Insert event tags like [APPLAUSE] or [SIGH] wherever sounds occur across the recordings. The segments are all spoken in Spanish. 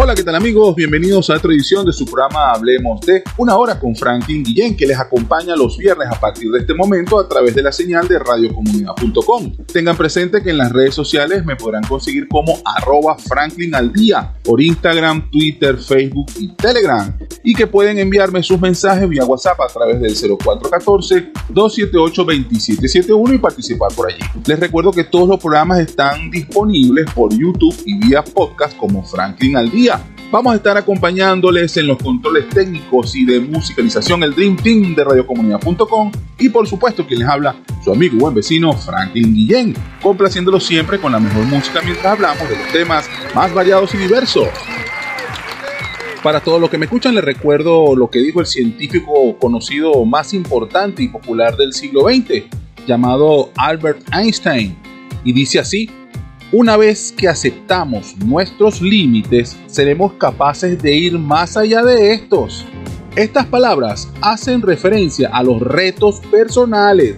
Hola, ¿qué tal amigos? Bienvenidos a otra edición de su programa Hablemos de una hora con Franklin Guillén, que les acompaña los viernes a partir de este momento a través de la señal de radiocomunidad.com. Tengan presente que en las redes sociales me podrán conseguir como arroba Franklin al por Instagram, Twitter, Facebook y Telegram. Y que pueden enviarme sus mensajes vía WhatsApp a través del 0414-278-2771 y participar por allí. Les recuerdo que todos los programas están disponibles por YouTube y vía podcast como Franklin al día Vamos a estar acompañándoles en los controles técnicos y de musicalización el Dream Team de radiocomunidad.com y por supuesto quien les habla, su amigo y buen vecino Franklin Guillén, complaciéndolo siempre con la mejor música mientras hablamos de los temas más variados y diversos. Para todos los que me escuchan les recuerdo lo que dijo el científico conocido más importante y popular del siglo XX, llamado Albert Einstein, y dice así, una vez que aceptamos nuestros límites, seremos capaces de ir más allá de estos. Estas palabras hacen referencia a los retos personales,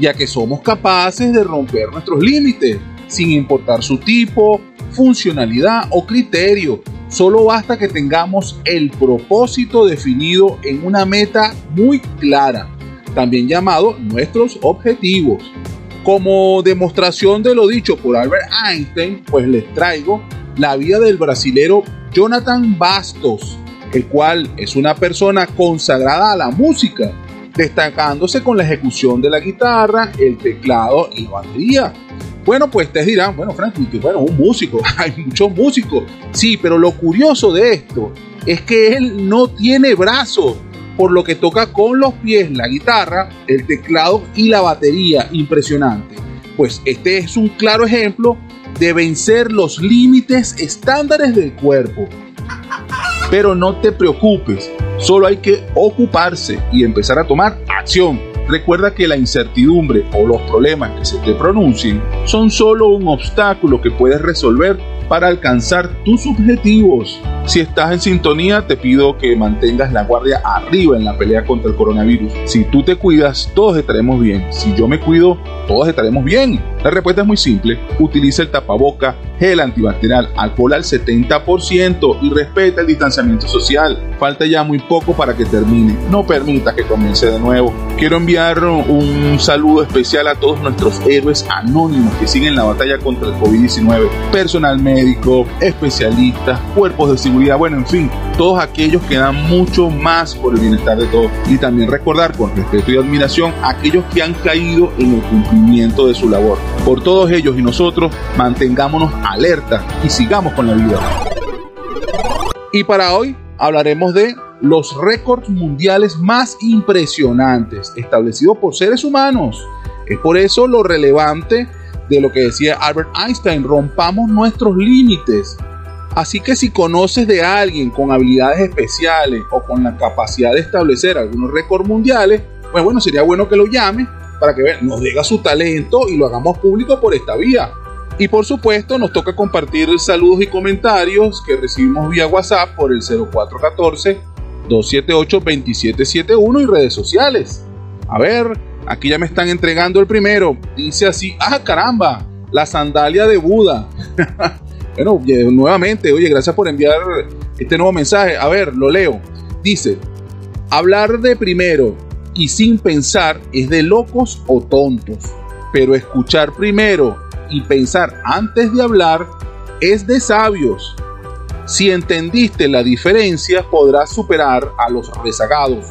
ya que somos capaces de romper nuestros límites, sin importar su tipo, funcionalidad o criterio. Solo basta que tengamos el propósito definido en una meta muy clara, también llamado nuestros objetivos. Como demostración de lo dicho por Albert Einstein, pues les traigo la vida del brasilero Jonathan Bastos, el cual es una persona consagrada a la música, destacándose con la ejecución de la guitarra, el teclado y la batería. Bueno, pues ustedes dirán, bueno, Franklin, que bueno, un músico, [LAUGHS] hay muchos músicos. Sí, pero lo curioso de esto es que él no tiene brazos por lo que toca con los pies la guitarra, el teclado y la batería. Impresionante. Pues este es un claro ejemplo de vencer los límites estándares del cuerpo. Pero no te preocupes, solo hay que ocuparse y empezar a tomar acción. Recuerda que la incertidumbre o los problemas que se te pronuncien son solo un obstáculo que puedes resolver para alcanzar tus objetivos. Si estás en sintonía, te pido que mantengas la guardia arriba en la pelea contra el coronavirus. Si tú te cuidas, todos estaremos bien. Si yo me cuido, todos estaremos bien. La respuesta es muy simple. Utiliza el tapaboca, gel antibacterial, alcohol al 70% y respeta el distanciamiento social. Falta ya muy poco para que termine. No permita que comience de nuevo. Quiero enviar un saludo especial a todos nuestros héroes anónimos que siguen la batalla contra el COVID-19. Personal médico, especialistas, cuerpos de seguridad, bueno, en fin, todos aquellos que dan mucho más por el bienestar de todos. Y también recordar con respeto y admiración a aquellos que han caído en el cumplimiento de su labor. Por todos ellos y nosotros, mantengámonos alerta y sigamos con la vida. Y para hoy hablaremos de los récords mundiales más impresionantes establecidos por seres humanos. Es por eso lo relevante de lo que decía Albert Einstein, rompamos nuestros límites. Así que si conoces de alguien con habilidades especiales o con la capacidad de establecer algunos récords mundiales, pues bueno, sería bueno que lo llame para que nos diga su talento y lo hagamos público por esta vía. Y por supuesto nos toca compartir saludos y comentarios que recibimos vía WhatsApp por el 0414-278-2771 y redes sociales. A ver, aquí ya me están entregando el primero. Dice así, ah caramba, la sandalia de Buda. [LAUGHS] bueno, nuevamente, oye, gracias por enviar este nuevo mensaje. A ver, lo leo. Dice, hablar de primero y sin pensar es de locos o tontos. Pero escuchar primero y pensar antes de hablar es de sabios. Si entendiste la diferencia, podrás superar a los rezagados,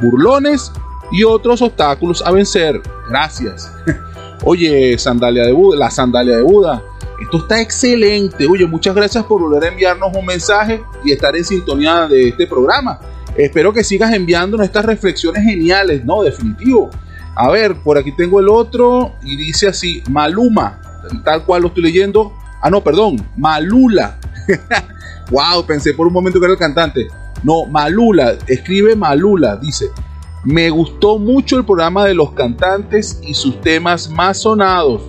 burlones y otros obstáculos a vencer. Gracias. [LAUGHS] Oye, sandalia de Buda, la sandalia de Buda. Esto está excelente. Oye, muchas gracias por volver a enviarnos un mensaje y estar en sintonía de este programa. Espero que sigas enviándonos estas reflexiones geniales, ¿no? Definitivo. A ver, por aquí tengo el otro y dice así, Maluma, tal cual lo estoy leyendo. Ah, no, perdón, Malula. [LAUGHS] wow, pensé por un momento que era el cantante. No, Malula, escribe Malula, dice, me gustó mucho el programa de los cantantes y sus temas más sonados.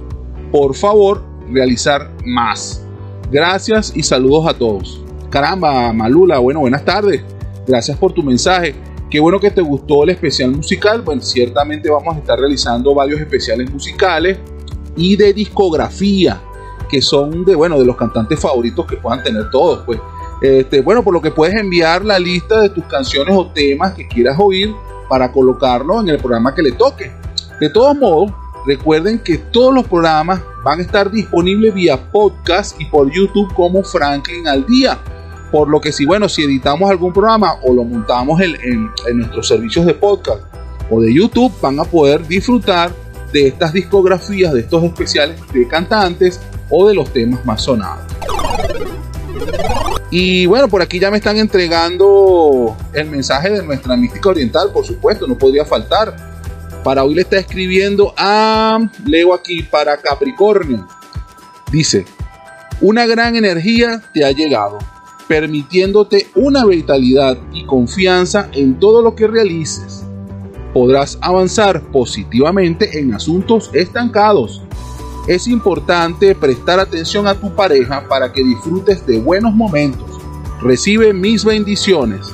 Por favor, realizar más. Gracias y saludos a todos. Caramba, Malula, bueno, buenas tardes. Gracias por tu mensaje. Qué bueno que te gustó el especial musical. Bueno, ciertamente vamos a estar realizando varios especiales musicales y de discografía, que son de, bueno, de los cantantes favoritos que puedan tener todos, pues. Este, bueno, por lo que puedes enviar la lista de tus canciones o temas que quieras oír para colocarlo en el programa que le toque. De todos modos, recuerden que todos los programas van a estar disponibles vía podcast y por YouTube como Franklin al día. Por lo que si, bueno, si editamos algún programa o lo montamos en, nuestros servicios de podcast o de YouTube, van a poder disfrutar de estas discografías, de estos especiales de cantantes o de los temas más sonados. Y bueno, por aquí ya me están entregando el mensaje de nuestra mística oriental, por supuesto, no podría faltar. Para hoy le está escribiendo a, leo aquí, para Capricornio. Dice, una gran energía te ha llegado permitiéndote una vitalidad y confianza en todo lo que realices. Podrás avanzar positivamente en asuntos estancados. Es importante prestar atención a tu pareja para que disfrutes de buenos momentos. Recibe mis bendiciones.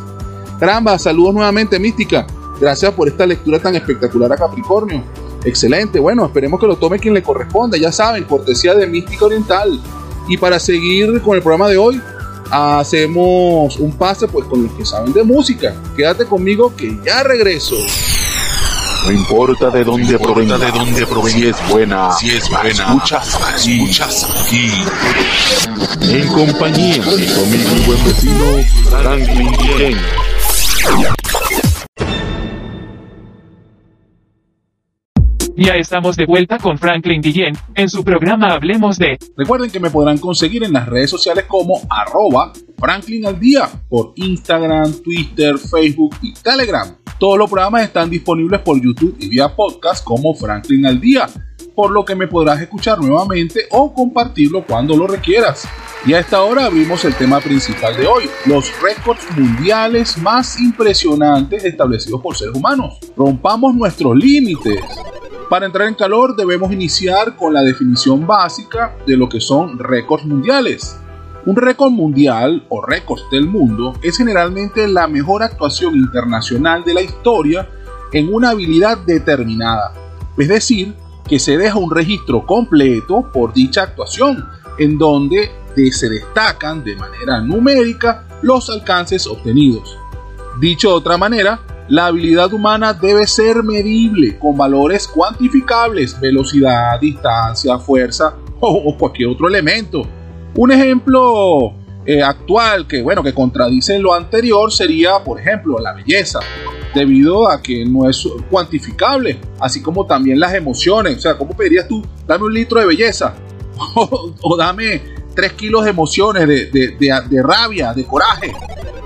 Caramba, saludos nuevamente, Mística. Gracias por esta lectura tan espectacular a Capricornio. Excelente, bueno, esperemos que lo tome quien le corresponda. Ya saben, cortesía de Mística Oriental. Y para seguir con el programa de hoy, hacemos un pase pues con los que saben de música. Quédate conmigo que ya regreso. No importa de dónde provenga, de dónde provenga, si es buena, si es buena, escuchas, escuchas aquí. En compañía de tu amigo y buen vecino Franklin Ken. Ya estamos de vuelta con Franklin Guillén en su programa Hablemos de. Recuerden que me podrán conseguir en las redes sociales como arroba Franklin al día por Instagram, Twitter, Facebook y Telegram. Todos los programas están disponibles por YouTube y vía podcast como Franklin al día, por lo que me podrás escuchar nuevamente o compartirlo cuando lo requieras. Y a esta hora abrimos el tema principal de hoy, los récords mundiales más impresionantes establecidos por seres humanos. Rompamos nuestros límites. Para entrar en calor debemos iniciar con la definición básica de lo que son récords mundiales. Un récord mundial o récords del mundo es generalmente la mejor actuación internacional de la historia en una habilidad determinada, es decir, que se deja un registro completo por dicha actuación, en donde se destacan de manera numérica los alcances obtenidos. Dicho de otra manera, la habilidad humana debe ser medible con valores cuantificables, velocidad, distancia, fuerza o, cualquier otro elemento. Un ejemplo eh, actual que, bueno, que contradice lo anterior sería, por ejemplo, la belleza, debido a que no es cuantificable, así como también las emociones. O sea, ¿cómo pedirías tú? Dame un litro de belleza [LAUGHS] o, dame tres kilos de emociones, de, de rabia, de coraje.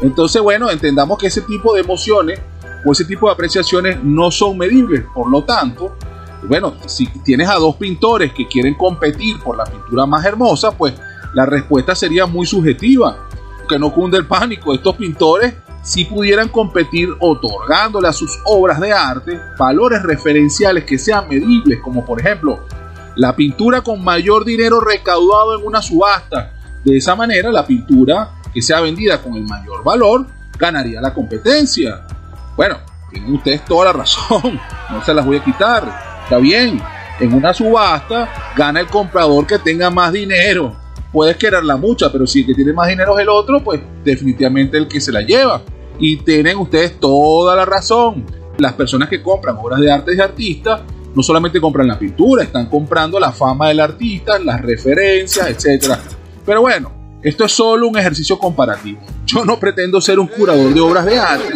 Entonces, bueno, entendamos que ese tipo de emociones o ese tipo de apreciaciones no son medibles. Por lo tanto, bueno, si tienes a dos pintores que quieren competir por la pintura más hermosa, pues la respuesta sería muy subjetiva. Que no cunde el pánico. Estos pintores si pudieran competir otorgándole a sus obras de arte valores referenciales que sean medibles, como por ejemplo la pintura con mayor dinero recaudado en una subasta. De esa manera, la pintura que sea vendida con el mayor valor ganaría la competencia. Bueno, tienen ustedes toda la razón, no se las voy a quitar. Está bien, en una subasta gana el comprador que tenga más dinero. Puedes quererla mucha, pero si el que tiene más dinero es el otro, pues definitivamente el que se la lleva. Y tienen ustedes toda la razón. Las personas que compran obras de arte de artistas no solamente compran la pintura, están comprando la fama del artista, las referencias, etc. Pero bueno, esto es solo un ejercicio comparativo. Yo no pretendo ser un curador de obras de arte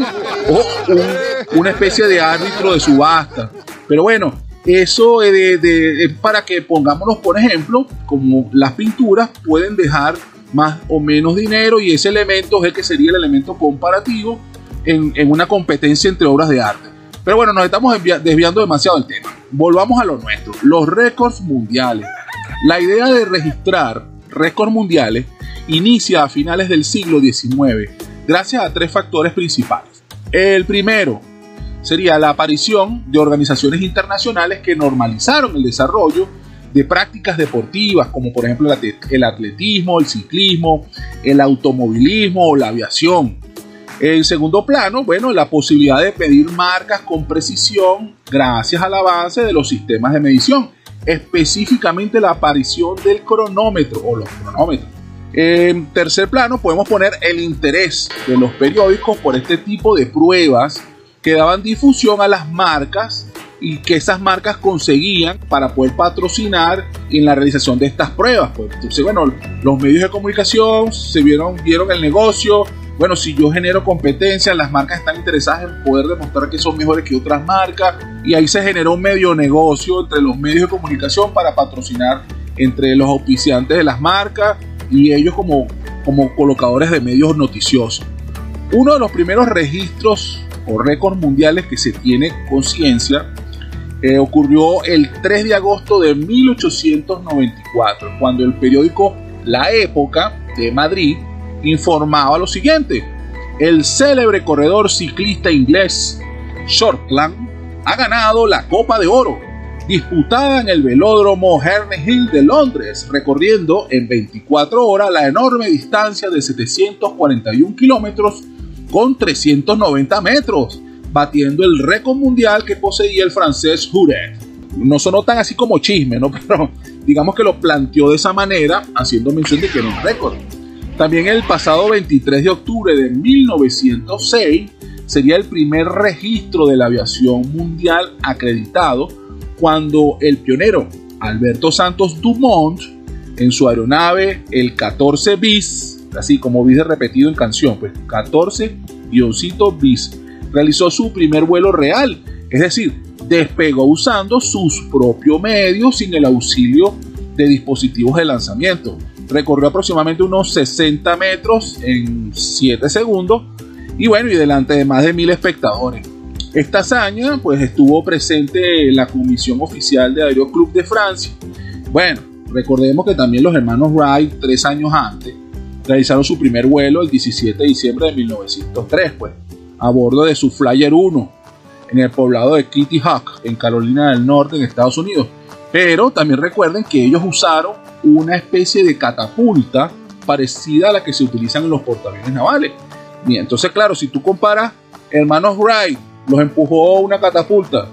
o una especie de árbitro de subasta. Pero bueno, eso es, para que pongámonos por ejemplo, como las pinturas pueden dejar más o menos dinero y ese elemento es el que sería el elemento comparativo en, en una competencia entre obras de arte. Pero bueno, nos estamos desviando demasiado del tema. Volvamos a lo nuestro, los récords mundiales. La idea de registrar récords mundiales inicia a finales del siglo XIX gracias a tres factores principales. El primero sería la aparición de organizaciones internacionales que normalizaron el desarrollo de prácticas deportivas como por ejemplo el atletismo, el ciclismo, el automovilismo o la aviación. En segundo plano, bueno, la posibilidad de pedir marcas con precisión gracias al avance de los sistemas de medición, específicamente la aparición del cronómetro o los cronómetros En tercer plano podemos poner el interés de los periódicos por este tipo de pruebas que daban difusión a las marcas y que esas marcas conseguían para poder patrocinar en la realización de estas pruebas. Pues. Entonces, bueno, los medios de comunicación se vieron, vieron el negocio. Bueno, si yo genero competencia, las marcas están interesadas en poder demostrar que son mejores que otras marcas. Y ahí se generó un medio negocio entre los medios de comunicación para patrocinar entre los auspiciantes de las marcas y ellos como, como colocadores de medios noticiosos. Uno de los primeros registros o récords mundiales que se tiene conciencia eh, ocurrió el 3 de agosto de 1894, cuando el periódico La Época de Madrid informaba lo siguiente. El célebre corredor ciclista inglés Shortland ha ganado la Copa de Oro disputada en el velódromo Herne Hill de Londres, recorriendo en 24 horas la enorme distancia de 741 kilómetros con 390 metros, batiendo el récord mundial que poseía el francés Huret. No sonó tan así como chisme, ¿no? [LAUGHS] pero digamos que lo planteó de esa manera, haciendo mención de que era un récord. También el pasado 23 de octubre de 1906 sería el primer registro de la aviación mundial acreditado cuando el pionero Alberto Santos Dumont en su aeronave el 14 bis, así como bis repetido en canción, pues 14 guioncito bis, realizó su primer vuelo real, es decir, despegó usando sus propios medios sin el auxilio de dispositivos de lanzamiento. Recorrió aproximadamente unos 60 metros en 7 segundos y bueno, y delante de más de mil espectadores. Esta hazaña pues estuvo presente en la Comisión Oficial de Aeroclub de Francia. Bueno, recordemos que también los hermanos Wright, tres años antes, realizaron su primer vuelo el 17 de diciembre de 1903, pues, a bordo de su Flyer 1 en el poblado de Kitty Hawk, en Carolina del Norte, en Estados Unidos. Pero también recuerden que ellos usaron una especie de catapulta parecida a la que se utilizan en los portaaviones navales. Bien, entonces, claro, si tú comparas hermanos Wright los empujó una catapulta,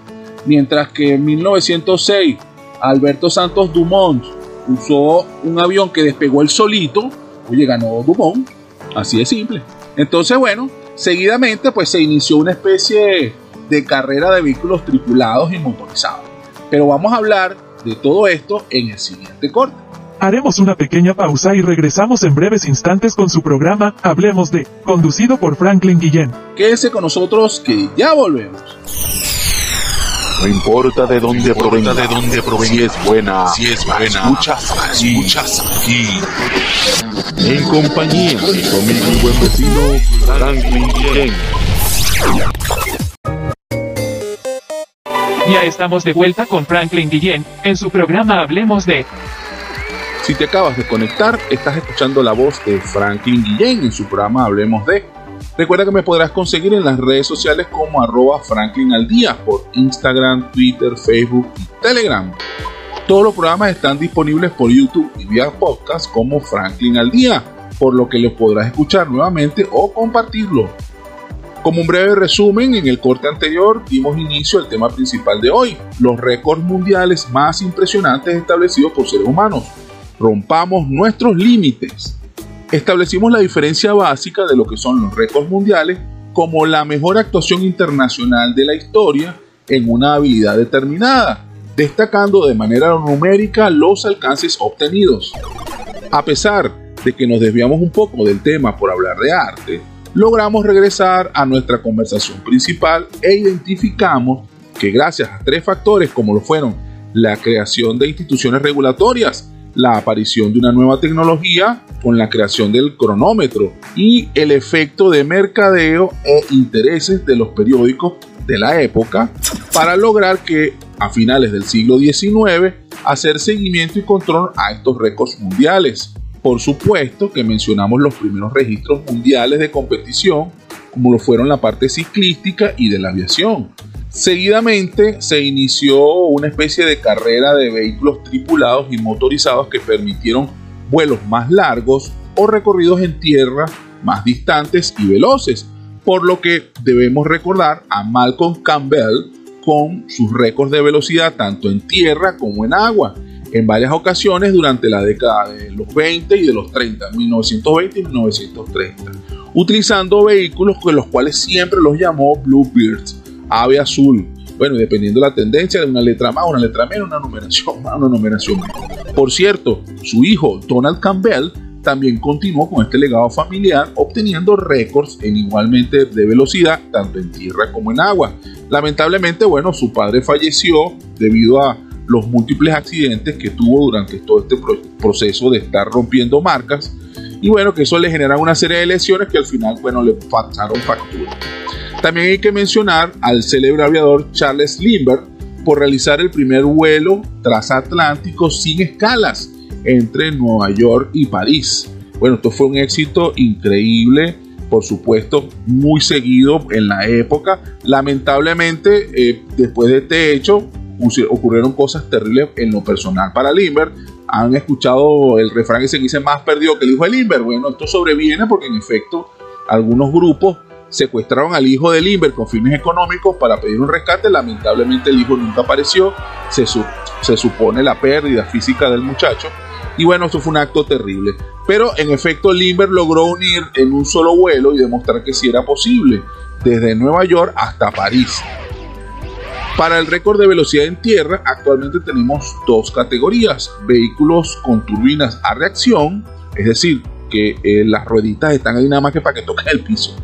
mientras que en 1906 Alberto Santos Dumont usó un avión que despegó el solito, oye, ganó Dumont, así de simple. Entonces, bueno, seguidamente pues se inició una especie de carrera de vehículos tripulados y motorizados. Pero vamos a hablar de todo esto en el siguiente corte. Haremos una pequeña pausa y regresamos en breves instantes con su programa Hablemos de, conducido por Franklin Guillén. Quédese con nosotros que ya volvemos. No importa de dónde provenga, de dónde provenga, si es buena, si es buena, muchas, muchas aquí. En compañía de conmigo mi buen vecino Franklin Guillén. Ya estamos de vuelta con Franklin Guillén en su programa Hablemos de si te acabas de conectar, estás escuchando la voz de Franklin Guillén en su programa Hablemos de. Recuerda que me podrás conseguir en las redes sociales como arroba Franklin al día por Instagram, Twitter, Facebook y Telegram. Todos los programas están disponibles por YouTube y vía podcast como Franklin al día, por lo que los podrás escuchar nuevamente o compartirlo. Como un breve resumen, en el corte anterior dimos inicio al tema principal de hoy, los récords mundiales más impresionantes establecidos por seres humanos rompamos nuestros límites. Establecimos la diferencia básica de lo que son los récords mundiales como la mejor actuación internacional de la historia en una habilidad determinada, destacando de manera numérica los alcances obtenidos. A pesar de que nos desviamos un poco del tema por hablar de arte, logramos regresar a nuestra conversación principal e identificamos que gracias a tres factores como lo fueron la creación de instituciones regulatorias, la aparición de una nueva tecnología con la creación del cronómetro y el efecto de mercadeo e intereses de los periódicos de la época para lograr que a finales del siglo XIX hacer seguimiento y control a estos récords mundiales. Por supuesto que mencionamos los primeros registros mundiales de competición, como lo fueron la parte ciclística y de la aviación. Seguidamente se inició una especie de carrera de vehículos tripulados y motorizados que permitieron vuelos más largos o recorridos en tierra más distantes y veloces, por lo que debemos recordar a Malcolm Campbell con sus récords de velocidad tanto en tierra como en agua. en varias ocasiones durante la década de los 20 y de los 30, 1920 y 1930, utilizando vehículos con los cuales siempre los llamó Bluebirds, ave azul. Bueno, dependiendo de la tendencia de una letra más, una letra menos, una numeración más, una numeración menos. Por cierto, su hijo Donald Campbell también continuó con este legado familiar, obteniendo récords en igualmente de velocidad, tanto en tierra como en agua. Lamentablemente, bueno, su padre falleció debido a los múltiples accidentes que tuvo durante todo este proceso de estar rompiendo marcas y bueno, que eso le genera una serie de lesiones que al final, bueno, le pasaron factura. También hay que mencionar al célebre aviador Charles Lindbergh por realizar el primer vuelo transatlántico sin escalas entre Nueva York y París. Bueno, esto fue un éxito increíble, por supuesto, muy seguido en la época. Lamentablemente, eh, después de este hecho, ocurrieron cosas terribles en lo personal para Limber. Han escuchado el refrán que se dice más perdido que el hijo de Limber. Bueno, esto sobreviene porque en efecto algunos grupos secuestraron al hijo de Limber con fines económicos para pedir un rescate. Lamentablemente el hijo nunca apareció. Se, se supone la pérdida física del muchacho. Y bueno, esto fue un acto terrible. Pero en efecto, Limber logró unir en un solo vuelo y demostrar que sí era posible, desde Nueva York hasta París. Para el récord de velocidad en tierra, actualmente tenemos dos categorías: vehículos con turbinas a reacción, es decir, que eh, las rueditas están ahí nada más que para que toquen el piso.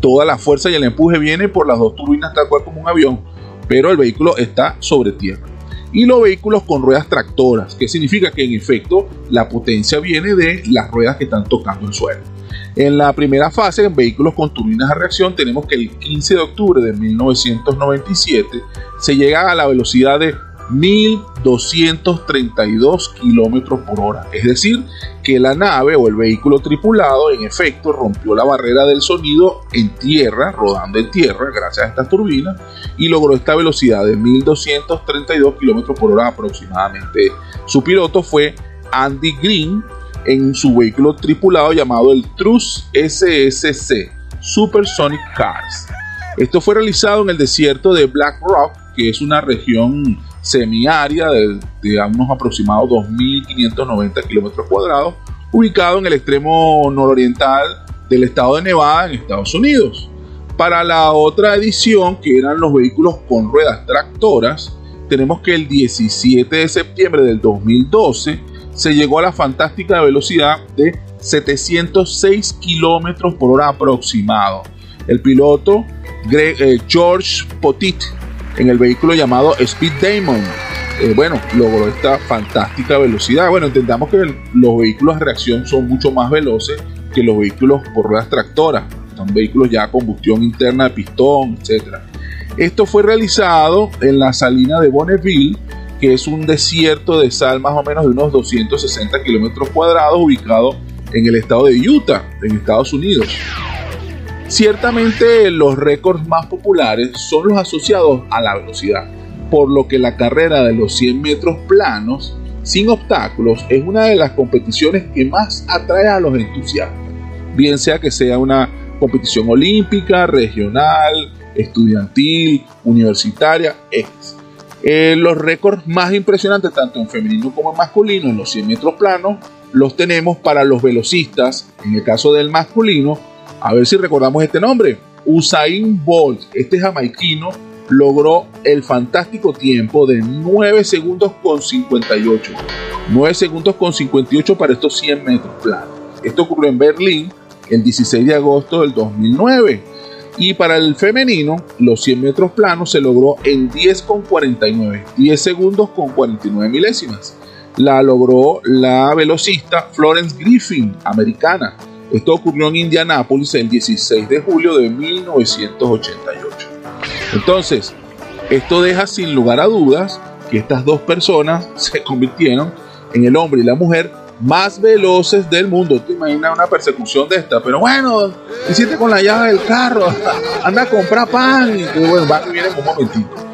Toda la fuerza y el empuje viene por las dos turbinas, tal cual como un avión, pero el vehículo está sobre tierra y los vehículos con ruedas tractoras, que significa que en efecto la potencia viene de las ruedas que están tocando el suelo. En la primera fase, en vehículos con turbinas a reacción, tenemos que el 15 de octubre de 1997 se llega a la velocidad de 1232 kilómetros por hora. Es decir, que la nave o el vehículo tripulado en efecto rompió la barrera del sonido en tierra, rodando en tierra, gracias a estas turbinas, y logró esta velocidad de 1232 kilómetros por hora aproximadamente. Su piloto fue Andy Green en su vehículo tripulado llamado el Trus SSC Supersonic Cars. Esto fue realizado en el desierto de Black Rock, que es una región semiárida de, de unos aproximados 2.590 kilómetros cuadrados, ubicado en el extremo nororiental del estado de Nevada en Estados Unidos. Para la otra edición, que eran los vehículos con ruedas tractoras, tenemos que el 17 de septiembre del 2012 se llegó a la fantástica velocidad de 706 kilómetros por hora aproximado. El piloto eh, George Potit en el vehículo llamado Speed Demon. Eh, bueno, logró esta fantástica velocidad. Bueno, entendamos que los vehículos de reacción son mucho más veloces que los vehículos por ruedas tractoras. Son vehículos ya a combustión interna de pistón, etc. Esto fue realizado en la salina de Bonneville, que es un desierto de sal más o menos de unos 260 kilómetros cuadrados, ubicado en el estado de Utah, en Estados Unidos. Ciertamente los récords más populares son los asociados a la velocidad, por lo que la carrera de los 100 metros planos sin obstáculos es una de las competiciones que más atrae a los entusiastas, bien sea que sea una competición olímpica, regional, estudiantil, universitaria, X. Eh, los récords más impresionantes, tanto en femenino como en masculino, en los 100 metros planos, los tenemos para los velocistas, en el caso del masculino, a ver si recordamos este nombre. Usain Bolt, este jamaiquino, logró el fantástico tiempo de 9 segundos con 58. 9 segundos con 58 para estos 100 metros planos. Esto ocurrió en Berlín el 16 de agosto del 2009. Y para el femenino, los 100 metros planos se logró en 10 con 49, 10 segundos con 49 milésimas. La logró la velocista Florence Griffin, americana, esto ocurrió en Indianápolis el 16 de julio de 1988. Entonces, esto deja sin lugar a dudas que estas dos personas [LAUGHS] se convirtieron en el hombre y la mujer más veloces del mundo. ¿Te imaginas una persecución de esta? Pero bueno, hiciste con la llave del carro? [LAUGHS] Anda a comprar pan. Y bueno, va que viene un momentito.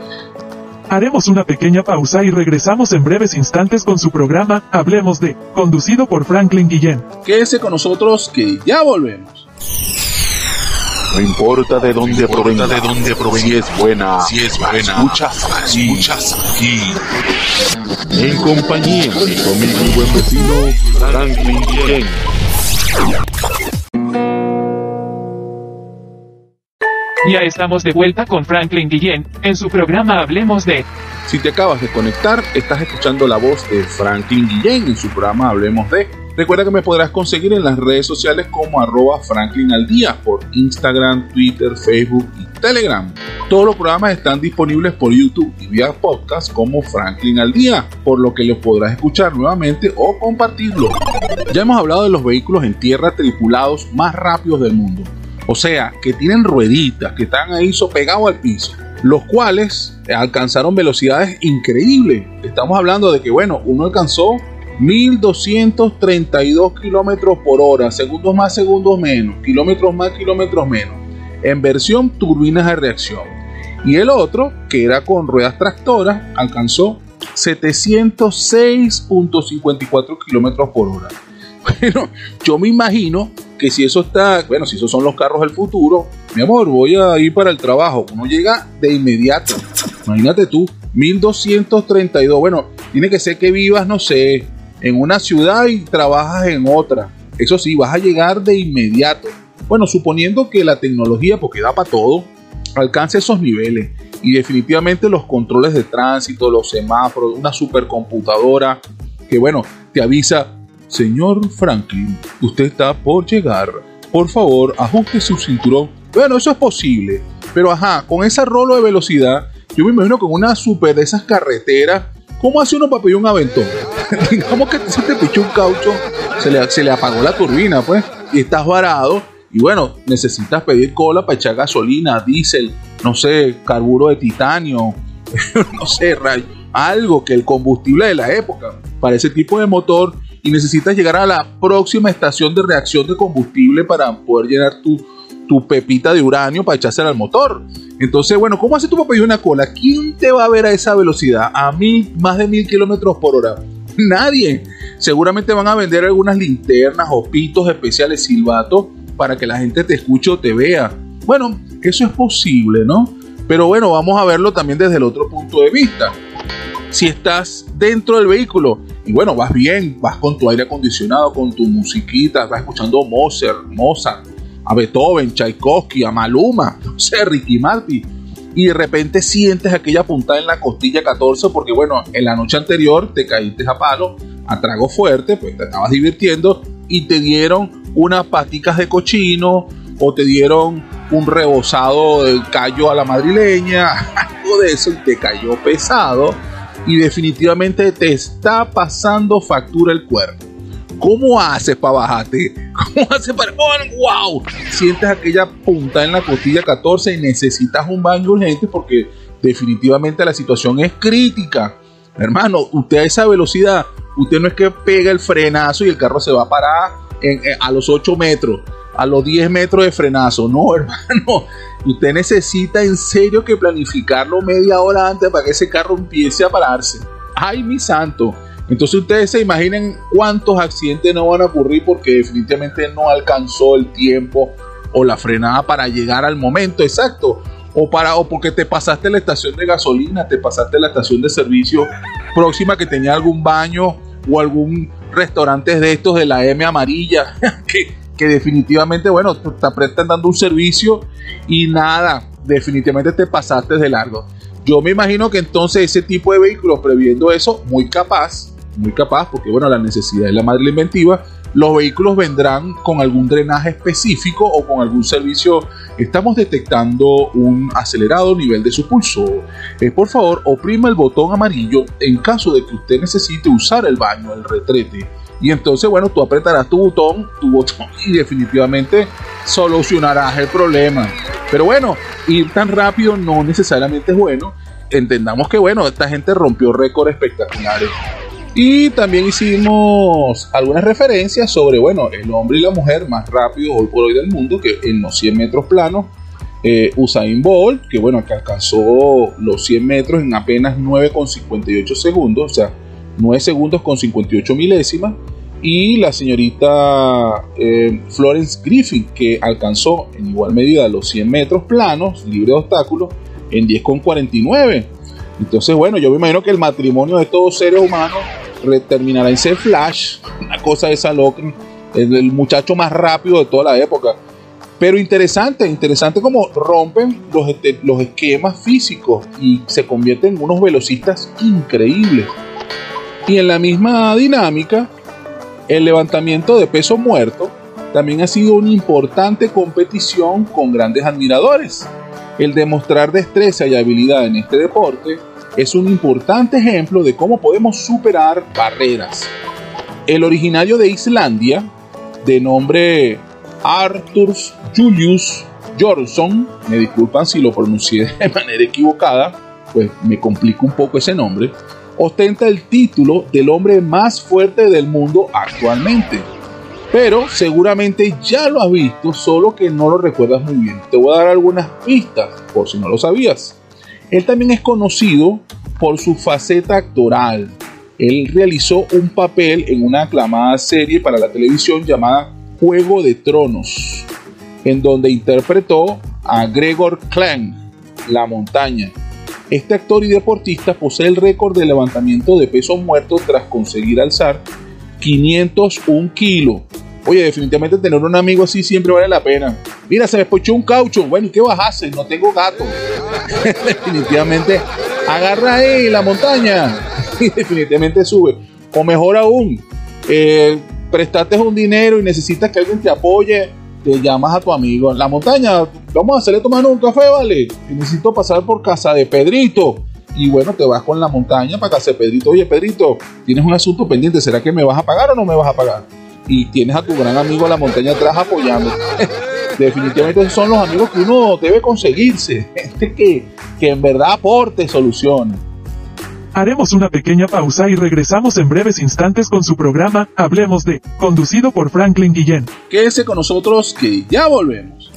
Haremos una pequeña pausa y regresamos en breves instantes con su programa Hablemos de, conducido por Franklin Guillén. Quédese con nosotros que ya volvemos. No importa de dónde provenga, de dónde provenga, si es buena, si es buena, escuchas aquí, escuchas aquí. En compañía de mi buen vecino Franklin Guillén. Ya estamos de vuelta con Franklin Guillén en su programa Hablemos de. Si te acabas de conectar, estás escuchando la voz de Franklin Guillén en su programa Hablemos de. Recuerda que me podrás conseguir en las redes sociales como arroba Franklin al día por Instagram, Twitter, Facebook y Telegram. Todos los programas están disponibles por YouTube y vía podcast como Franklin al día, por lo que los podrás escuchar nuevamente o compartirlo. Ya hemos hablado de los vehículos en tierra tripulados más rápidos del mundo. O sea, que tienen rueditas, que están ahí pegados al piso, los cuales alcanzaron velocidades increíbles. Estamos hablando de que, bueno, uno alcanzó 1232 kilómetros por hora, segundos más, segundos menos, kilómetros más, kilómetros menos, en versión turbinas de reacción. Y el otro, que era con ruedas tractoras, alcanzó 706.54 kilómetros por hora. [LAUGHS] Bueno, yo me imagino que si eso está, bueno, si esos son los carros del futuro, mi amor, voy a ir para el trabajo. Uno llega de inmediato. Imagínate tú, 1232. Bueno, tiene que ser que vivas, no sé, en una ciudad y trabajas en otra. Eso sí, vas a llegar de inmediato. Bueno, suponiendo que la tecnología, porque da para todo, alcance esos niveles. Y definitivamente los controles de tránsito, los semáforos, una supercomputadora que, bueno, te avisa Señor Franklin, usted está por llegar. Por favor, ajuste su cinturón. Bueno, eso es posible. Pero ajá, con ese rolo de velocidad, yo me imagino con una super de esas carreteras. ¿Cómo hace uno para pedir un aventón? [LAUGHS] Digamos que se te pichó un caucho, se le, se le apagó la turbina, pues, y estás varado. Y bueno, necesitas pedir cola para echar gasolina, diésel, no sé, carburo de titanio, [LAUGHS] no sé, algo que el combustible de la época para ese tipo de motor y necesitas llegar a la próxima estación de reacción de combustible para poder llenar tu, tu pepita de uranio para echársela al motor. Entonces, bueno, ¿cómo hace tu papá y una cola? ¿Quién te va a ver a esa velocidad? A mil, más de mil kilómetros por hora. [LAUGHS] Nadie. Seguramente van a vender algunas linternas o pitos especiales silbatos para que la gente te escuche o te vea. Bueno, eso es posible, ¿no? Pero bueno, vamos a verlo también desde el otro punto de vista. Si estás dentro del vehículo y bueno, vas bien, vas con tu aire acondicionado, con tu musiquita, vas escuchando Mozart, Mozart, a Beethoven, Tchaikovsky, a Maluma, [LAUGHS] no sé, Ricky Martin. Y de repente sientes aquella puntada en la costilla 14 porque bueno, en la noche anterior te caíste a palo, a trago fuerte, pues te estabas divirtiendo y te dieron unas paticas de cochino o te dieron un rebozado del callo a la madrileña, [LAUGHS] algo de eso y te cayó pesado y definitivamente te está pasando factura el cuerpo. ¿Cómo haces para bajarte? [LAUGHS] ¿Cómo haces para... ¡Oh, ¡Wow! Sientes aquella punta en la costilla 14 y necesitas un baño urgente porque definitivamente la situación es crítica. Hermano, usted a esa velocidad, usted no es que pega el frenazo y el carro se va a parar a los 8 metros, a los 10 metros de frenazo. No, [LAUGHS] hermano, usted necesita en serio que planificarlo media hora antes para que ese carro empiece a pararse. ¡Ay, mi santo! Entonces ustedes se imaginen cuántos accidentes no van a ocurrir porque definitivamente no alcanzó el tiempo o la frenada para llegar al momento exacto. O, para, o porque te pasaste la estación de gasolina, te pasaste la estación de servicio próxima que tenía algún baño o algún restaurante de estos de la M amarilla [LAUGHS] que, que definitivamente, bueno, te están dando un servicio y nada, definitivamente te pasaste de largo. Yo me imagino que entonces ese tipo de vehículos, previendo eso, muy capaz, muy capaz, porque bueno, la necesidad es la madre inventiva, los vehículos vendrán con algún drenaje específico o con algún servicio. Estamos detectando un acelerado nivel de su pulso. Eh, por favor, oprima el botón amarillo en caso de que usted necesite usar el baño, el retrete y entonces, bueno, tú apretarás tu botón, tu botón y definitivamente solucionarás el problema. Pero bueno, ir tan rápido no necesariamente es bueno. Entendamos que, bueno, esta gente rompió récords espectaculares. Y también hicimos algunas referencias sobre, bueno, el hombre y la mujer más rápidos hoy por hoy del mundo, que en los 100 metros planos, eh, Usain Bolt, que bueno, que alcanzó los 100 metros en apenas 9,58 segundos, o sea, 9 segundos con 58 milésimas. y la señorita eh, Florence Griffin, que alcanzó en igual medida los 100 metros planos, libre de obstáculos, en 10,49. Entonces, bueno, yo me imagino que el matrimonio de estos seres humanos terminará en ser Flash, una cosa de esa loca, el, el muchacho más rápido de toda la época. Pero interesante, interesante como rompen los, este, los esquemas físicos y se convierten en unos velocistas increíbles. Y en la misma dinámica, el levantamiento de peso muerto también ha sido una importante competición con grandes admiradores. El demostrar destreza y habilidad en este deporte es un importante ejemplo de cómo podemos superar barreras. El originario de Islandia, de nombre Arthur Julius Johnson, me disculpan si lo pronuncié [LAUGHS] de manera equivocada, pues me complica un poco ese nombre, ostenta el título del hombre más fuerte del mundo actualmente. Pero seguramente ya lo has visto, solo que no lo recuerdas muy bien. Te voy a dar algunas pistas, por si no lo sabías. Él también es conocido por su faceta actoral. Él realizó un papel en una aclamada serie para la televisión llamada Juego de Tronos, en donde interpretó a Gregor Clan, la montaña. Este actor y deportista posee el récord de levantamiento de peso muerto tras conseguir alzar 501 kilos. Oye, definitivamente tener un amigo así siempre vale la pena. Mira, se me espochó un caucho. Bueno, ¿y qué bajaste? No tengo gato. [LAUGHS] definitivamente agarra ahí la montaña [LAUGHS] y definitivamente sube. O mejor aún, eh, un dinero y necesitas que alguien te apoye, te llamas a tu amigo. En la montaña, vamos a hacerle tomar un café, ¿vale? necesito pasar por casa de Pedrito. Y bueno, te vas con la montaña para casa de Pedrito. Oye, Pedrito, tienes un asunto pendiente. ¿Será que me vas a pagar o no me vas a pagar? Y tienes a tu gran amigo en la montaña atrás apoyando. [LAUGHS] Definitivamente son los amigos que uno debe conseguirse. Gente [LAUGHS] que, que en verdad aporte soluciones. Haremos una pequeña pausa y regresamos en breves instantes con su programa Hablemos de, conducido por Franklin Guillén. Quédese con nosotros que ya volvemos.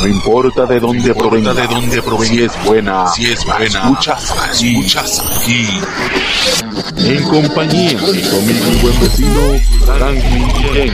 No importa de dónde provenga, de dónde provenga, si es buena, si es buena, escuchas, escuchas aquí. En compañía de mi amigo y buen vecino Franklin Guillén.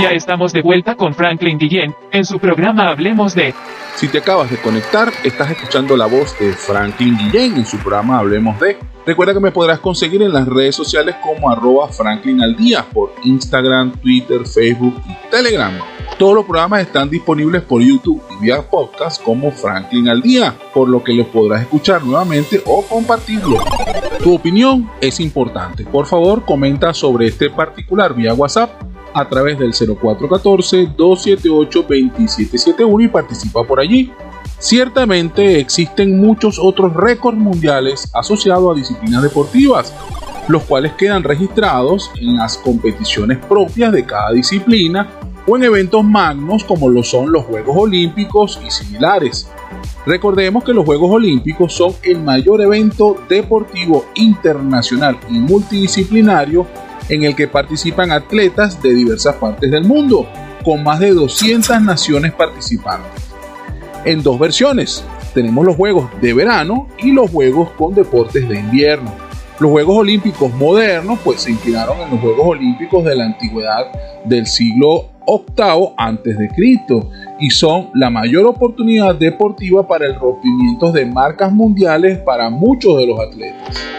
Ya estamos de vuelta con Franklin Guillén en su programa Hablemos de. Si te acabas de conectar, estás escuchando la voz de Franklin Guillén en su programa Hablemos de. Recuerda que me podrás conseguir en las redes sociales como arroba Franklin al día por Instagram, Twitter, Facebook y Telegram. Todos los programas están disponibles por YouTube y vía podcast como Franklin al día, por lo que los podrás escuchar nuevamente o compartirlo. Tu opinión es importante. Por favor, comenta sobre este particular vía WhatsApp a través del 0414-278-2771 y participa por allí. Ciertamente existen muchos otros récords mundiales asociados a disciplinas deportivas, los cuales quedan registrados en las competiciones propias de cada disciplina o en eventos magnos como lo son los Juegos Olímpicos y similares. Recordemos que los Juegos Olímpicos son el mayor evento deportivo internacional y multidisciplinario en el que participan atletas de diversas partes del mundo, con más de 200 naciones participantes. En dos versiones, tenemos los Juegos de verano y los Juegos con deportes de invierno. Los Juegos Olímpicos modernos pues se inspiraron en los Juegos Olímpicos de la antigüedad del siglo VIII antes de Cristo y son la mayor oportunidad deportiva para el rompimiento de marcas mundiales para muchos de los atletas.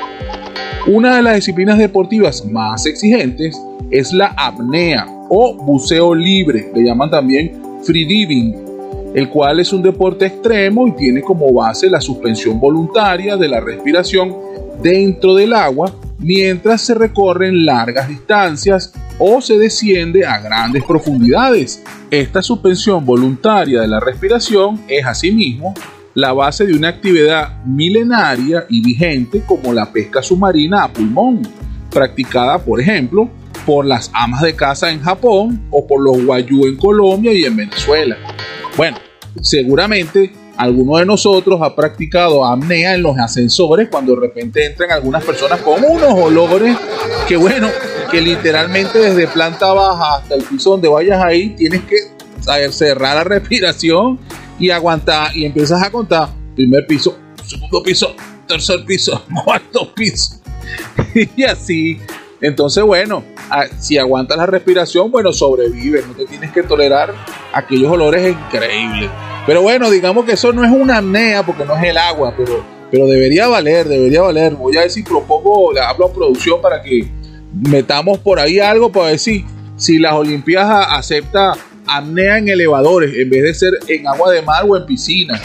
Una de las disciplinas deportivas más exigentes es la apnea o buceo libre, le llaman también freediving, el cual es un deporte extremo y tiene como base la suspensión voluntaria de la respiración dentro del agua mientras se recorren largas distancias o se desciende a grandes profundidades. Esta suspensión voluntaria de la respiración es asimismo la base de una actividad milenaria y vigente como la pesca submarina a pulmón, practicada por ejemplo por las amas de casa en Japón o por los guayú en Colombia y en Venezuela. Bueno, seguramente alguno de nosotros ha practicado apnea en los ascensores cuando de repente entran algunas personas con unos olores que bueno, que literalmente desde planta baja hasta el piso donde vayas ahí tienes que saber cerrar la [LAUGHS] respiración y aguantar y empiezas a contar primer piso, segundo piso, tercer piso, [LAUGHS] cuarto piso. y así. Entonces, bueno, si aguantas la respiración, bueno, sobrevive. No te tienes que tolerar aquellos olores increíbles. Pero bueno, digamos que eso no es una apnea porque no es el agua, pero, pero debería valer, debería valer. Voy a ver si propongo, le hablo a producción para que metamos por ahí algo para ver si, si las Olimpiadas acepta apnea en elevadores en vez de ser en agua de mar o en piscina.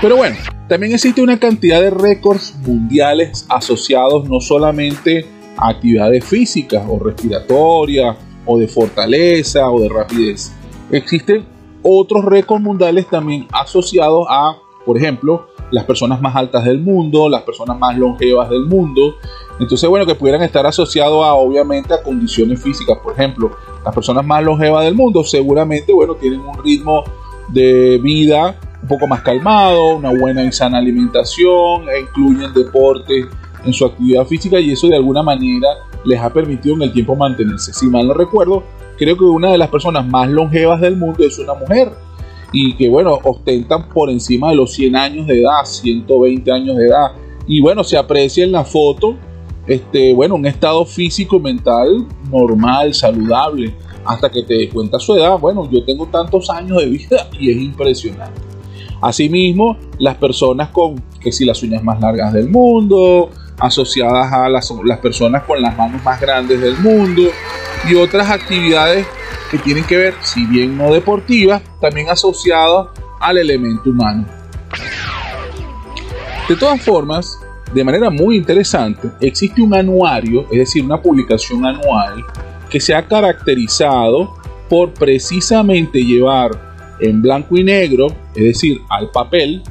Pero bueno, también existe una cantidad de récords mundiales asociados no solamente a actividades físicas o respiratorias o de fortaleza o de rapidez. Existen otros récords mundiales también asociados a, por ejemplo, las personas más altas del mundo, las personas más longevas del mundo. Entonces, bueno, que pudieran estar asociados a, obviamente, a condiciones físicas. Por ejemplo, las personas más longevas del mundo seguramente, bueno, tienen un ritmo de vida un poco más calmado, una buena y sana alimentación, e incluyen deportes en su actividad física y eso de alguna manera les ha permitido en el tiempo mantenerse. Si mal no recuerdo, creo que una de las personas más longevas del mundo es una mujer y que bueno, ostentan por encima de los 100 años de edad, 120 años de edad. Y bueno, se aprecia en la foto, este, bueno, un estado físico mental normal, saludable, hasta que te des cuenta su edad. Bueno, yo tengo tantos años de vida y es impresionante. Asimismo, las personas con que si las uñas más largas del mundo, asociadas a las, las personas con las manos más grandes del mundo y otras actividades que tienen que ver, si bien no deportivas, también asociadas al elemento humano. De todas formas, de manera muy interesante, existe un anuario, es decir, una publicación anual, que se ha caracterizado por precisamente llevar en blanco y negro, es decir, al papel,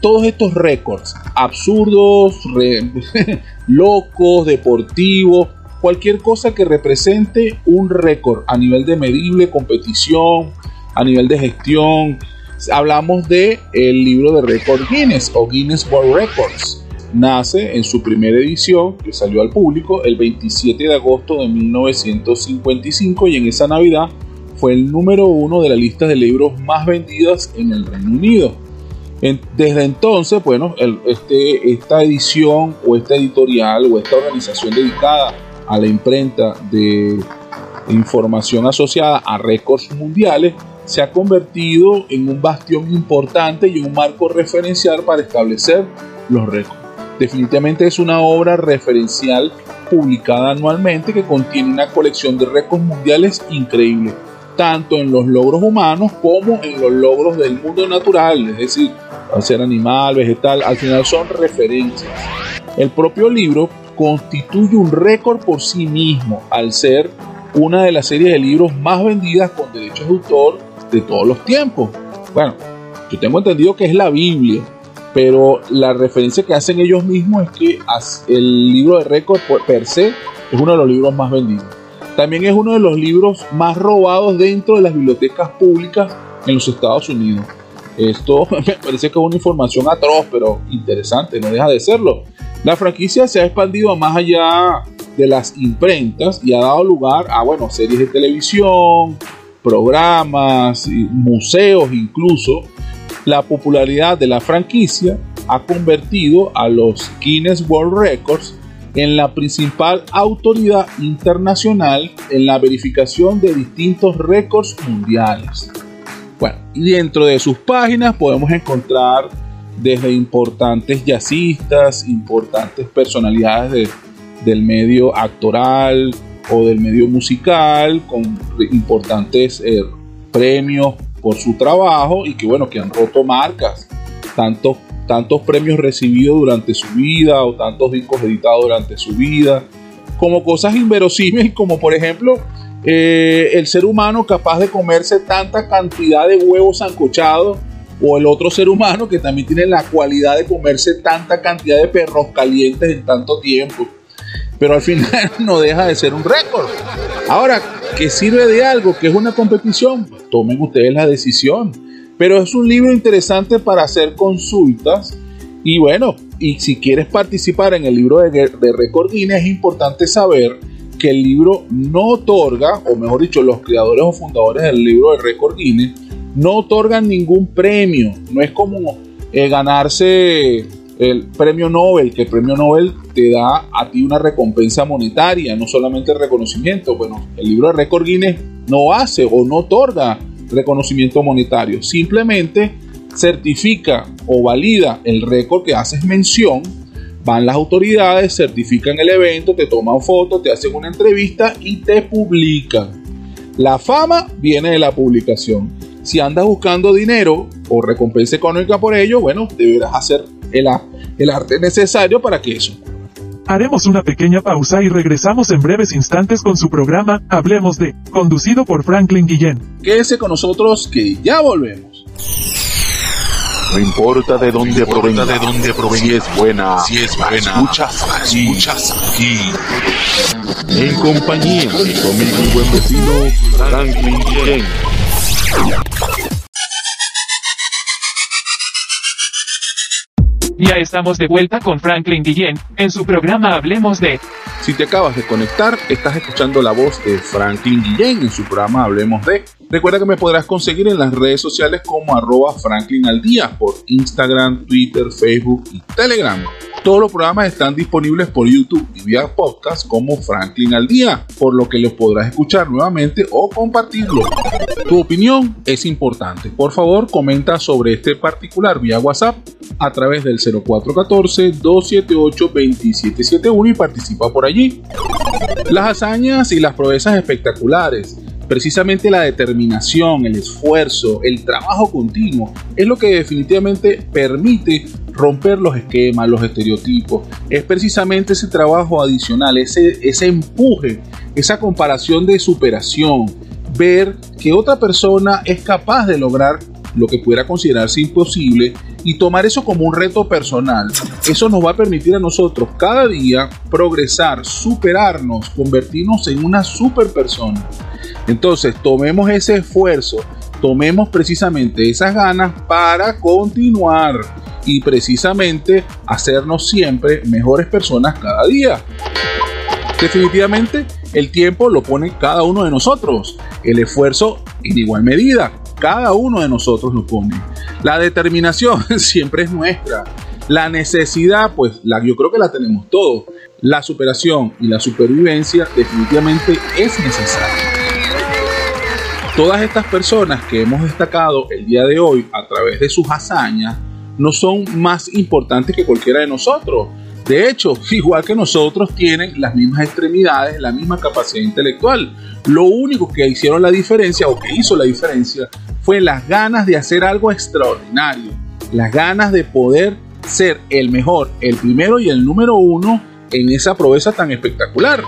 todos estos récords absurdos, [LAUGHS] locos, deportivos, cualquier cosa que represente un récord a nivel de medible, competición, a nivel de gestión. Hablamos de el libro de récord Guinness o Guinness World Records. Nace en su primera edición, que salió al público el 27 de agosto de 1955 y en esa Navidad fue el número uno de la lista de libros más vendidas en el Reino Unido. desde entonces, bueno, este, esta edición o esta editorial o esta organización dedicada a la imprenta de información asociada a récords mundiales se ha convertido en un bastión importante y un marco referencial para establecer los récords. Definitivamente es una obra referencial publicada anualmente que contiene una colección de récords mundiales increíble tanto en los logros humanos como en los logros del mundo natural, es decir, al ser animal, vegetal, al final son referencias. El propio libro constituye un récord por sí mismo al ser una de las series de libros más vendidas con derechos de autor de todos los tiempos. Bueno, yo tengo entendido que es la Biblia, pero la referencia que hacen ellos mismos es que el libro de récord per se es uno de los libros más vendidos. También es uno de los libros más robados dentro de las bibliotecas públicas en los Estados Unidos. Esto [LAUGHS] me parece que es una información atroz, pero interesante, no deja de serlo. La franquicia se ha expandido más allá de las imprentas y ha dado lugar a bueno, series de televisión, programas, museos incluso. La popularidad de la franquicia ha convertido a los Guinness World Records en la principal autoridad internacional en la verificación de distintos récords mundiales. Bueno, y dentro de sus páginas podemos encontrar desde importantes jazzistas, importantes personalidades del medio actoral o del medio musical, con importantes eh, premios por su trabajo y que bueno, que han roto marcas, tanto tantos premios recibidos durante su vida o tantos discos editados durante su vida, como cosas inverosímiles como por ejemplo eh, el ser humano capaz de comerse tanta cantidad de huevos sancochados o el otro ser humano que también tiene la cualidad de comerse tanta cantidad de perros calientes en tanto tiempo. Pero al final [LAUGHS] no deja de ser un récord. Ahora, ¿qué sirve de algo? que es una competición? Tomen ustedes la decisión pero es un libro interesante para hacer consultas. Y bueno, y si quieres participar en el libro de, de Record Guinness, es importante saber que el libro no otorga, o mejor dicho, los creadores o fundadores del libro de Record Guinness no otorgan ningún premio. No es como eh, ganarse el premio Nobel, que el premio Nobel te da a ti una recompensa monetaria, no solamente el reconocimiento. Bueno, el libro de récord Guinness no hace o no otorga reconocimiento monetario, simplemente certifica o valida el récord que haces mención, van las autoridades, certifican el evento, te toman fotos, te hacen una entrevista y te publican. La fama viene de la publicación. Si andas buscando dinero o recompensa económica por ello, bueno, deberás hacer el, el arte necesario para que eso Haremos una pequeña pausa y regresamos en breves instantes con su programa Hablemos de, conducido por Franklin Guillén. Quédese con nosotros que ya volvemos. No importa de dónde provenga, de dónde provenga, si es buena, si es buena, escuchas, escuchas aquí. En compañía de conmigo y buen vecino Franklin Guillén. Ya estamos de vuelta con Franklin Guillén en su programa Hablemos de. Si te acabas de conectar, estás escuchando la voz de Franklin Guillén en su programa Hablemos de. Recuerda que me podrás conseguir en las redes sociales como arroba Franklin al por Instagram, Twitter, Facebook y Telegram. Todos los programas están disponibles por YouTube y vía podcast como Franklin al día, por lo que los podrás escuchar nuevamente o compartirlo. Tu opinión es importante. Por favor, comenta sobre este particular vía WhatsApp a través del 0414-278-2771 y participa por allí. Las hazañas y las proezas espectaculares precisamente la determinación, el esfuerzo, el trabajo continuo es lo que definitivamente permite romper los esquemas, los estereotipos. Es precisamente ese trabajo adicional, ese, ese empuje, esa comparación de superación, ver que otra persona es capaz de lograr lo que pudiera considerarse imposible y tomar eso como un reto personal. Eso nos va a permitir a nosotros cada día progresar, superarnos, convertirnos en una super persona. Entonces, tomemos ese esfuerzo, tomemos precisamente esas ganas para continuar y precisamente hacernos siempre mejores personas cada día. Definitivamente, el tiempo lo pone cada uno de nosotros, el esfuerzo en igual medida, cada uno de nosotros lo pone. La determinación [LAUGHS] siempre es nuestra. La necesidad, pues la, yo creo que la tenemos todos. La superación y la supervivencia definitivamente es necesaria. Todas estas personas que hemos destacado el día de hoy a través de sus hazañas no son más importantes que cualquiera de nosotros. De hecho, igual que nosotros, tienen las mismas extremidades, la misma capacidad intelectual. Lo único que hicieron la diferencia o que hizo la diferencia fue las ganas de hacer algo extraordinario, las ganas de poder ser el mejor, el primero y el número uno en esa proeza tan espectacular.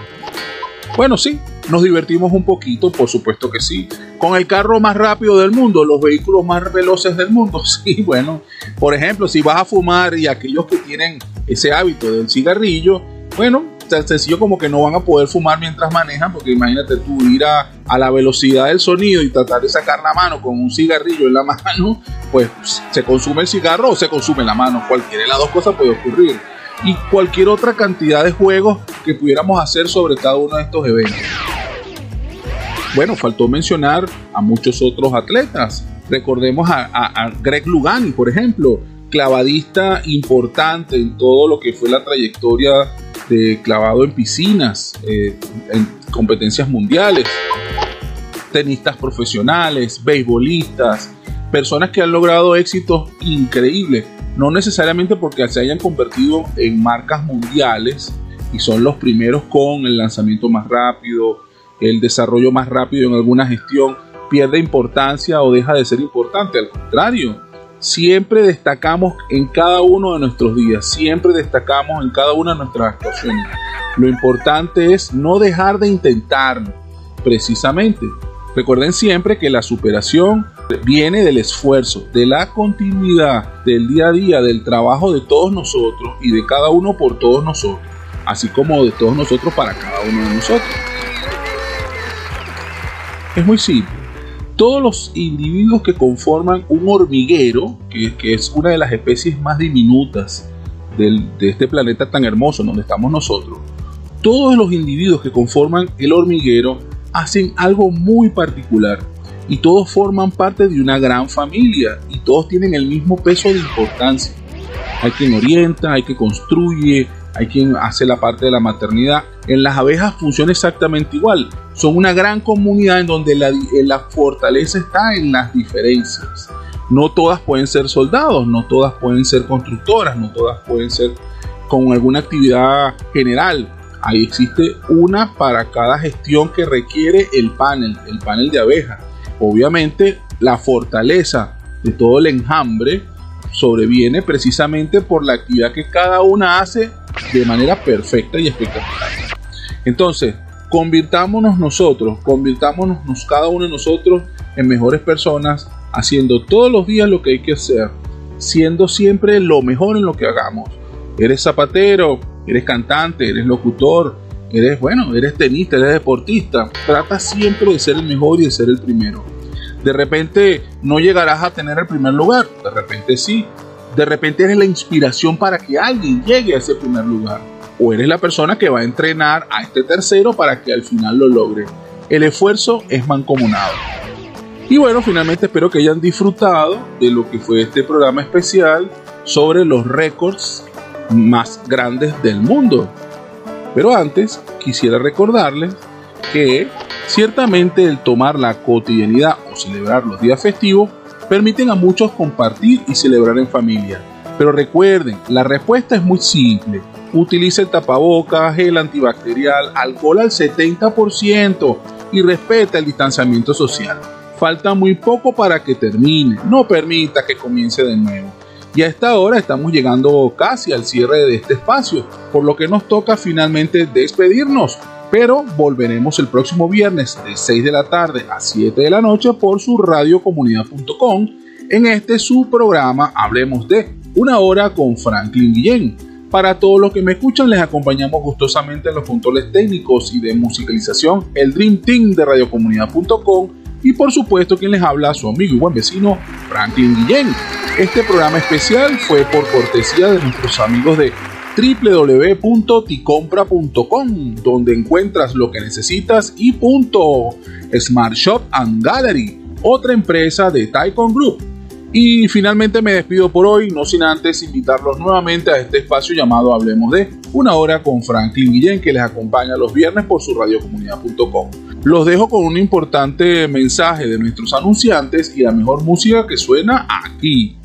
Bueno, sí, nos divertimos un poquito, por supuesto que sí. Con el carro más rápido del mundo, los vehículos más veloces del mundo, [LAUGHS] sí, bueno. Por ejemplo, si vas a fumar y aquellos que tienen ese hábito del cigarrillo, bueno, tan sencillo como que no van a poder fumar mientras manejan, porque imagínate tú ir a, a, la velocidad del sonido y tratar de sacar la mano con un cigarrillo en la [LAUGHS] mano, pues se consume el cigarro o se consume la mano, cualquiera de las dos cosas puede ocurrir. Y cualquier otra cantidad de juegos que pudiéramos hacer sobre cada uno de estos eventos. Bueno, faltó mencionar a muchos otros atletas. Recordemos a, Greg Lugani, por ejemplo, clavadista importante en todo lo que fue la trayectoria de clavado en piscinas, eh, en competencias mundiales, tenistas profesionales, beisbolistas, personas que han logrado éxitos increíbles, no necesariamente porque se hayan convertido en marcas mundiales y son los primeros con el lanzamiento más rápido, el desarrollo más rápido en alguna gestión pierde importancia o deja de ser importante. Al contrario, siempre destacamos en cada uno de nuestros días, siempre destacamos en cada una de nuestras actuaciones. Lo importante es no dejar de intentarlo, precisamente. Recuerden siempre que la superación viene del esfuerzo, de la continuidad, del día a día, del trabajo de todos nosotros y de cada uno por todos nosotros, así como de todos nosotros para cada uno de nosotros. Es muy simple. Todos los individuos que conforman un hormiguero, que, es una de las especies más diminutas de este planeta tan hermoso donde estamos nosotros, todos los individuos que conforman el hormiguero hacen algo muy particular y todos forman parte de una gran familia y todos tienen el mismo peso de importancia. hay quien orienta, hay quien construye, hay quien hace la parte de la maternidad. En las abejas funciona exactamente igual. Son una gran comunidad en donde la, la fortaleza está en las diferencias. No todas pueden ser soldados, no todas pueden ser constructoras, no todas pueden ser con alguna actividad general. Ahí existe una para cada gestión que requiere el panel, el panel de abejas. Obviamente la fortaleza de todo el enjambre sobreviene precisamente por la actividad que cada una hace de manera perfecta y espectacular. Entonces, convirtámonos nosotros, convirtámonos cada uno de nosotros en mejores personas, haciendo todos los días lo que hay que hacer, siendo siempre lo mejor en lo que hagamos. Eres zapatero, eres cantante, eres locutor, eres bueno, eres tenista, eres deportista. Trata siempre de ser el mejor y de ser el primero. De repente no llegarás a tener el primer lugar, de repente sí. De repente eres la inspiración para que alguien llegue a ese primer lugar. O eres la persona que va a entrenar a este tercero para que al final lo logre. El esfuerzo es mancomunado. Y bueno, finalmente espero que hayan disfrutado de lo que fue este programa especial sobre los récords más grandes del mundo. Pero antes quisiera recordarles que ciertamente el tomar la cotidianidad o celebrar los días festivos permiten a muchos compartir y celebrar en familia. Pero recuerden, la respuesta es muy simple. Utilice el tapabocas, gel antibacterial, alcohol al 70% y respeta el distanciamiento social. Falta muy poco para que termine. No permita que comience de nuevo. Y a esta hora estamos llegando casi al cierre de este espacio, por lo que nos toca finalmente despedirnos. Pero volveremos el próximo viernes de 6 de la tarde a 7 de la noche por su radiocomunidad.com en este su programa Hablemos de una hora con Franklin Guillén. Para todos los que me escuchan, les acompañamos gustosamente en los controles técnicos y de musicalización el Dream Team de radiocomunidad.com y por supuesto quien les habla su amigo y buen vecino Franklin Guillén. Este programa especial fue por cortesía de nuestros amigos de www.ticompra.com donde encuentras lo que necesitas y punto. Smart Shop and Gallery, otra empresa de Taikon Group. Y finalmente me despido por hoy, no sin antes invitarlos nuevamente a este espacio llamado Hablemos de una hora con Franklin Guillén que les acompaña los viernes por su radiocomunidad.com. Los dejo con un importante mensaje de nuestros anunciantes y la mejor música que suena aquí.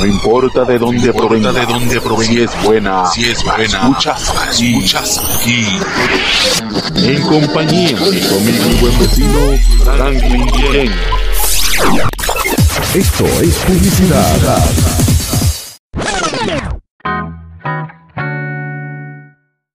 No importa de dónde provenga, de dónde provenga, si es buena, si es buena, escuchas, escuchas aquí. En compañía de mi buen vecino Franklin Guillén. Esto es publicidad.